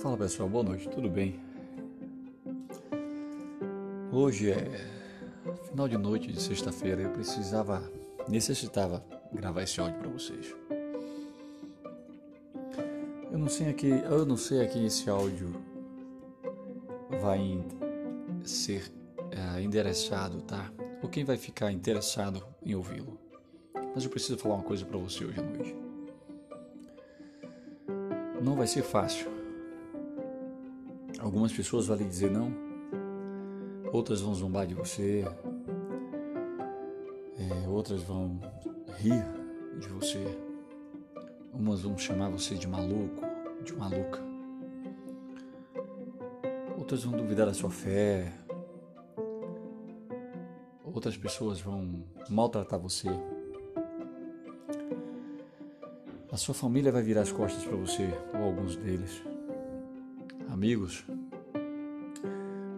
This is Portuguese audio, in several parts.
Fala pessoal, boa noite, tudo bem? Hoje é final de noite de sexta-feira, eu precisava, necessitava gravar esse áudio para vocês. Eu não sei aqui, eu não sei aqui esse áudio vai ser é, endereçado, tá? Ou quem vai ficar interessado em ouvi-lo. Mas eu preciso falar uma coisa para você hoje à noite. Não vai ser fácil Algumas pessoas vão lhe dizer não, outras vão zombar de você, é, outras vão rir de você, umas vão chamar você de maluco, de maluca, outras vão duvidar da sua fé, outras pessoas vão maltratar você. A sua família vai virar as costas para você, ou alguns deles amigos,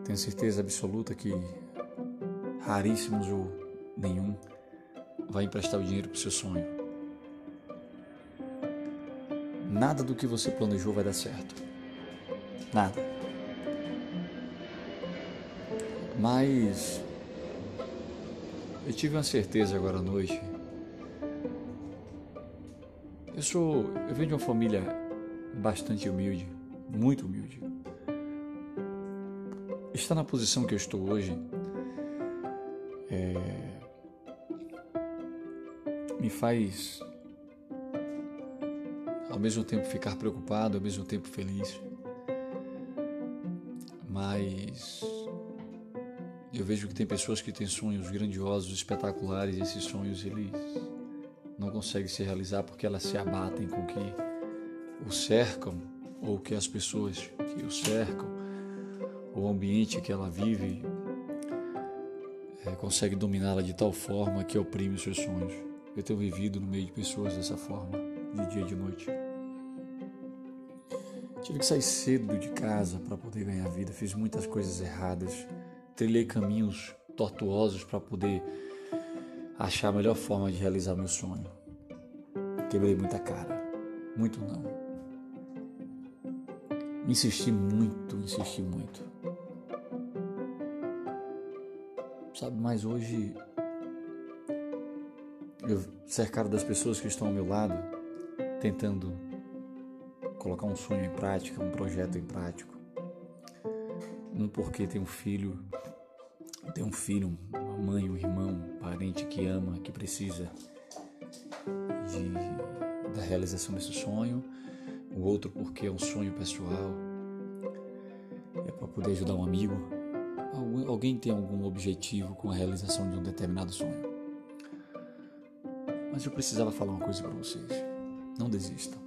tenho certeza absoluta que raríssimos ou nenhum vai emprestar o dinheiro para o seu sonho. Nada do que você planejou vai dar certo. Nada. Mas eu tive uma certeza agora à noite. Eu sou, eu venho de uma família bastante humilde, muito humilde estar na posição que eu estou hoje é, me faz ao mesmo tempo ficar preocupado, ao mesmo tempo feliz. Mas eu vejo que tem pessoas que têm sonhos grandiosos, espetaculares, e esses sonhos eles não conseguem se realizar porque elas se abatem com o que o cercam ou que as pessoas que o cercam o ambiente que ela vive é, consegue dominá-la de tal forma que oprime os seus sonhos. Eu tenho vivido no meio de pessoas dessa forma, de dia e de noite. Tive que sair cedo de casa para poder ganhar vida, fiz muitas coisas erradas, trilhei caminhos tortuosos para poder achar a melhor forma de realizar meu sonho. Quebrei muita cara, muito não. Insisti muito, insisti muito. Sabe, mas hoje eu cercado das pessoas que estão ao meu lado, tentando colocar um sonho em prática, um projeto em prático. Um porque tem um filho, tem um filho, mãe, um irmão, um parente que ama, que precisa de, da realização desse sonho o outro porque é um sonho pessoal, é para poder ajudar um amigo. Alguém tem algum objetivo com a realização de um determinado sonho. Mas eu precisava falar uma coisa para vocês. Não desistam.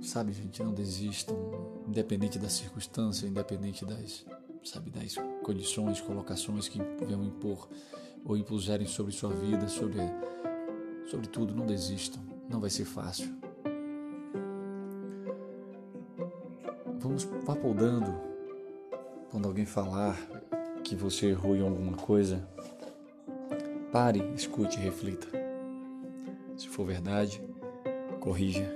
Sabe, gente, não desistam, independente da circunstância, independente das, sabe, das condições, colocações que venham impor ou impuserem sobre sua vida, sobre, sobre tudo, não desistam não vai ser fácil. Vamos papoldando quando alguém falar que você errou em alguma coisa. Pare, escute reflita. Se for verdade, corrija.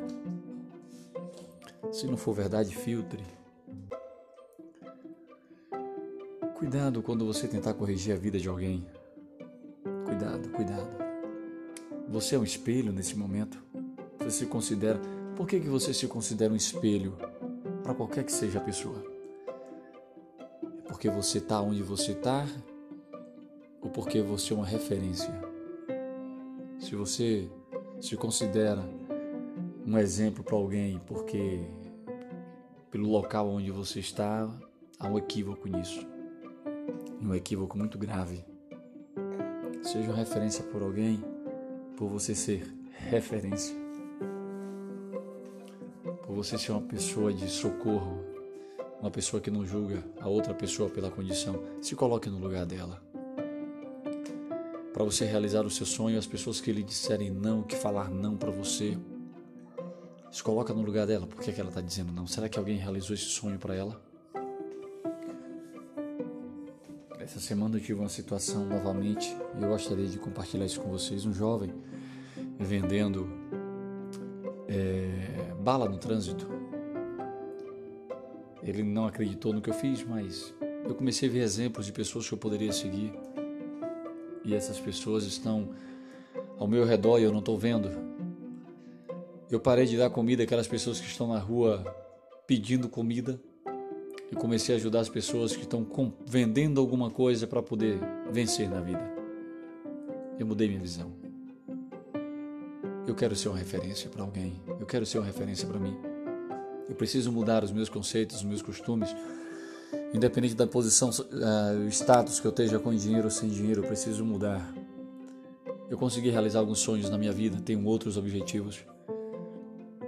Se não for verdade, filtre. Cuidado quando você tentar corrigir a vida de alguém. Cuidado, cuidado. Você é um espelho nesse momento? Você se considera. Por que, que você se considera um espelho para qualquer que seja a pessoa? É porque você está onde você está ou porque você é uma referência? Se você se considera um exemplo para alguém porque pelo local onde você está há um equívoco nisso. Um equívoco muito grave. Seja uma referência por alguém por você ser referência, por você ser uma pessoa de socorro, uma pessoa que não julga a outra pessoa pela condição. Se coloque no lugar dela. Para você realizar o seu sonho, as pessoas que lhe disserem não, que falar não para você, se coloca no lugar dela. Por que, que ela está dizendo não? Será que alguém realizou esse sonho para ela? Essa semana eu tive uma situação novamente e eu gostaria de compartilhar isso com vocês. Um jovem vendendo é, bala no trânsito. Ele não acreditou no que eu fiz, mas eu comecei a ver exemplos de pessoas que eu poderia seguir. E essas pessoas estão ao meu redor e eu não estou vendo. Eu parei de dar comida àquelas pessoas que estão na rua pedindo comida e comecei a ajudar as pessoas que estão vendendo alguma coisa para poder vencer na vida. Eu mudei minha visão. Eu quero ser uma referência para alguém. Eu quero ser uma referência para mim. Eu preciso mudar os meus conceitos, os meus costumes. Independente da posição, uh, status que eu esteja com dinheiro ou sem dinheiro, eu preciso mudar. Eu consegui realizar alguns sonhos na minha vida, tenho outros objetivos.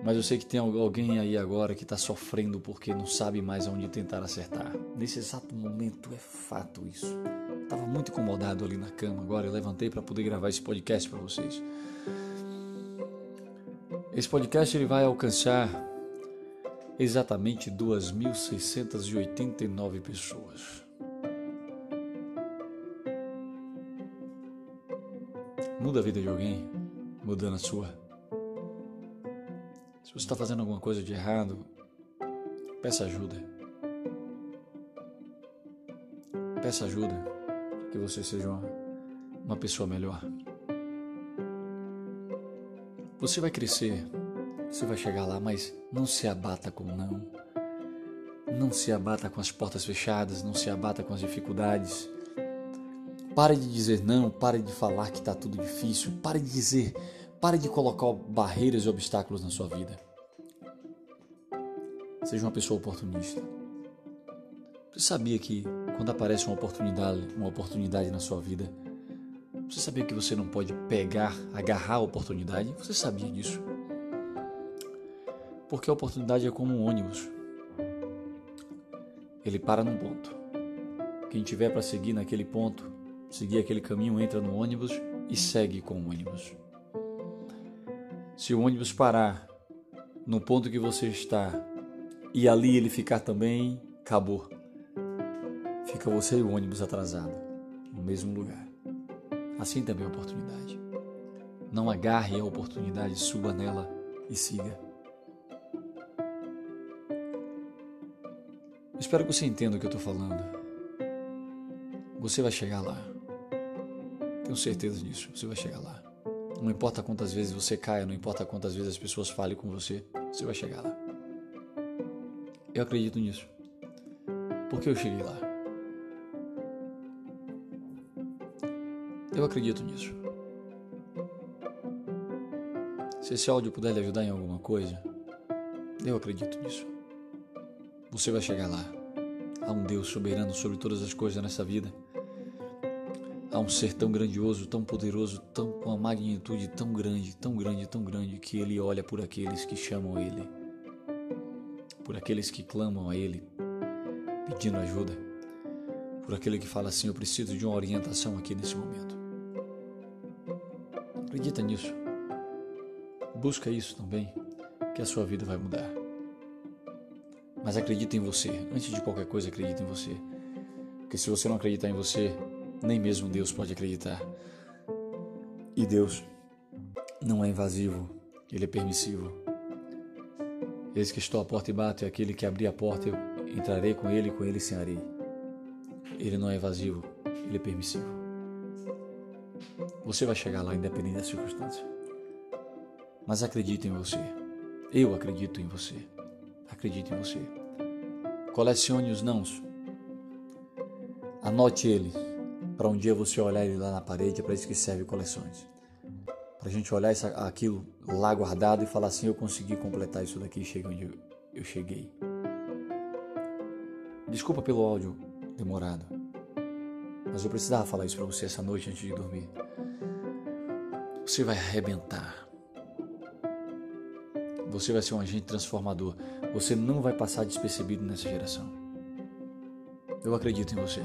Mas eu sei que tem alguém aí agora que está sofrendo porque não sabe mais aonde tentar acertar. Nesse exato momento é fato isso. Estava muito incomodado ali na cama. Agora eu levantei para poder gravar esse podcast para vocês. Esse podcast ele vai alcançar exatamente 2.689 pessoas. Muda a vida de alguém, mudando a sua. Se você está fazendo alguma coisa de errado, peça ajuda. Peça ajuda para que você seja uma, uma pessoa melhor. Você vai crescer, você vai chegar lá, mas não se abata com não. Não se abata com as portas fechadas, não se abata com as dificuldades. Pare de dizer não, pare de falar que está tudo difícil, pare de dizer Pare de colocar barreiras e obstáculos na sua vida. Seja uma pessoa oportunista. Você sabia que quando aparece uma oportunidade, uma oportunidade na sua vida, você sabia que você não pode pegar, agarrar a oportunidade? Você sabia disso? Porque a oportunidade é como um ônibus. Ele para num ponto. Quem tiver para seguir naquele ponto, seguir aquele caminho, entra no ônibus e segue com o ônibus. Se o ônibus parar no ponto que você está e ali ele ficar também, acabou. Fica você e o ônibus atrasado no mesmo lugar. Assim também a oportunidade. Não agarre a oportunidade, suba nela e siga. Espero que você entenda o que eu estou falando. Você vai chegar lá. Tenho certeza disso. Você vai chegar lá. Não importa quantas vezes você caia, não importa quantas vezes as pessoas falem com você, você vai chegar lá. Eu acredito nisso. Porque eu cheguei lá. Eu acredito nisso. Se esse áudio puder lhe ajudar em alguma coisa, eu acredito nisso. Você vai chegar lá. Há um Deus soberano sobre todas as coisas nessa vida. Há um ser tão grandioso, tão poderoso, tão com uma magnitude tão grande, tão grande, tão grande que ele olha por aqueles que chamam ele, por aqueles que clamam a ele, pedindo ajuda, por aquele que fala assim: Eu preciso de uma orientação aqui nesse momento. Acredita nisso. Busca isso também, que a sua vida vai mudar. Mas acredita em você. Antes de qualquer coisa, acredita em você. Porque se você não acreditar em você, nem mesmo Deus pode acreditar. E Deus não é invasivo, ele é permissivo. Eis que estou à porta e bato, e aquele que abrir a porta, eu entrarei com ele e com ele cearei. Ele não é invasivo, ele é permissivo. Você vai chegar lá independente das circunstâncias. Mas acredite em você. Eu acredito em você. Acredite em você. Colecione os nãos. Anote eles para um dia você olhar ele lá na parede, é para isso que serve coleções. Para a gente olhar isso, aquilo lá guardado e falar assim: eu consegui completar isso daqui cheguei onde eu cheguei. Desculpa pelo áudio demorado, mas eu precisava falar isso para você essa noite antes de dormir. Você vai arrebentar. Você vai ser um agente transformador. Você não vai passar despercebido nessa geração. Eu acredito em você.